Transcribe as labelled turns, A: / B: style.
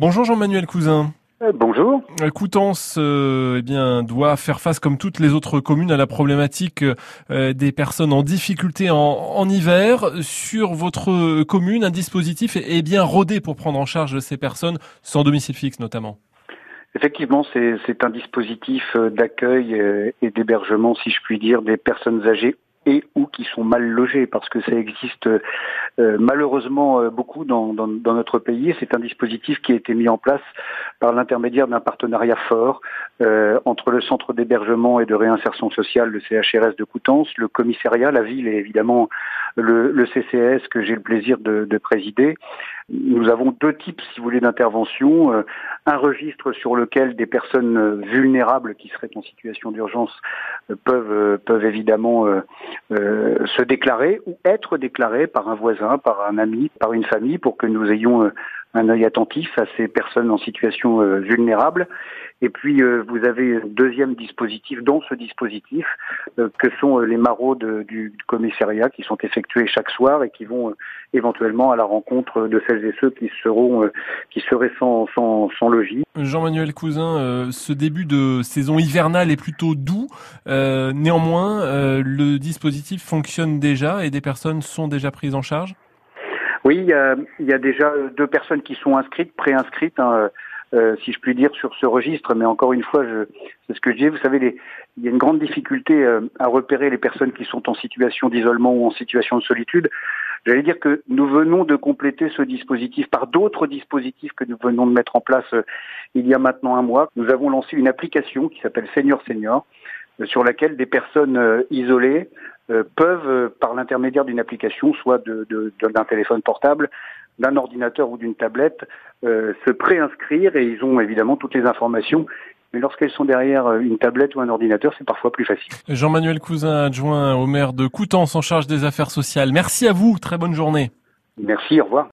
A: Bonjour Jean-Manuel Cousin.
B: Euh, bonjour.
A: Coutances euh, eh bien, doit faire face, comme toutes les autres communes, à la problématique euh, des personnes en difficulté en, hiver. Sur votre commune, un dispositif est, bien rodé pour prendre en charge ces personnes sans domicile fixe notamment.
B: Effectivement, c'est un dispositif d'accueil et d'hébergement, si je puis dire, des personnes âgées et ou qui sont mal logés, parce que ça existe euh, malheureusement euh, beaucoup dans, dans, dans, notre pays. C'est un dispositif qui a été mis en place par l'intermédiaire d'un partenariat fort euh, entre le centre d'hébergement et de réinsertion sociale, le CHRS de Coutances, le commissariat, la ville et évidemment le, le CCS que j'ai le plaisir de, de, présider. Nous avons deux types, si vous voulez, d'intervention. un registre sur lequel des personnes vulnérables qui seraient en situation d'urgence peuvent, peuvent évidemment euh, se déclarer ou être déclaré par un voisin, par un ami, par une famille, pour que nous ayons euh, un œil attentif à ces personnes en situation euh, vulnérable. Et puis vous avez un deuxième dispositif dans ce dispositif que sont les maraudes du commissariat qui sont effectués chaque soir et qui vont éventuellement à la rencontre de celles et ceux qui seront qui seraient sans, sans, sans logis.
A: Jean-Manuel Cousin, ce début de saison hivernale est plutôt doux. néanmoins, le dispositif fonctionne déjà et des personnes sont déjà prises en charge?
B: Oui, il y, a, il y a, déjà deux personnes qui sont inscrites, préinscrites, hein, euh, si je puis dire, sur ce registre. Mais encore une fois, c'est ce que je dis. Vous savez, il y a une grande difficulté euh, à repérer les personnes qui sont en situation d'isolement ou en situation de solitude. J'allais dire que nous venons de compléter ce dispositif par d'autres dispositifs que nous venons de mettre en place euh, il y a maintenant un mois. Nous avons lancé une application qui s'appelle Senior Senior, sur laquelle des personnes isolées euh, peuvent, euh, par l'intermédiaire d'une application, soit d'un de, d'un téléphone portable, d'un ordinateur ou d'une tablette, euh, se préinscrire et ils ont évidemment toutes les informations. Mais lorsqu'elles sont derrière une tablette ou un ordinateur, c'est parfois plus facile.
A: Jean-Manuel Cousin, adjoint au maire de Coutances en charge des affaires sociales. Merci à vous, très bonne journée.
B: Merci, au revoir.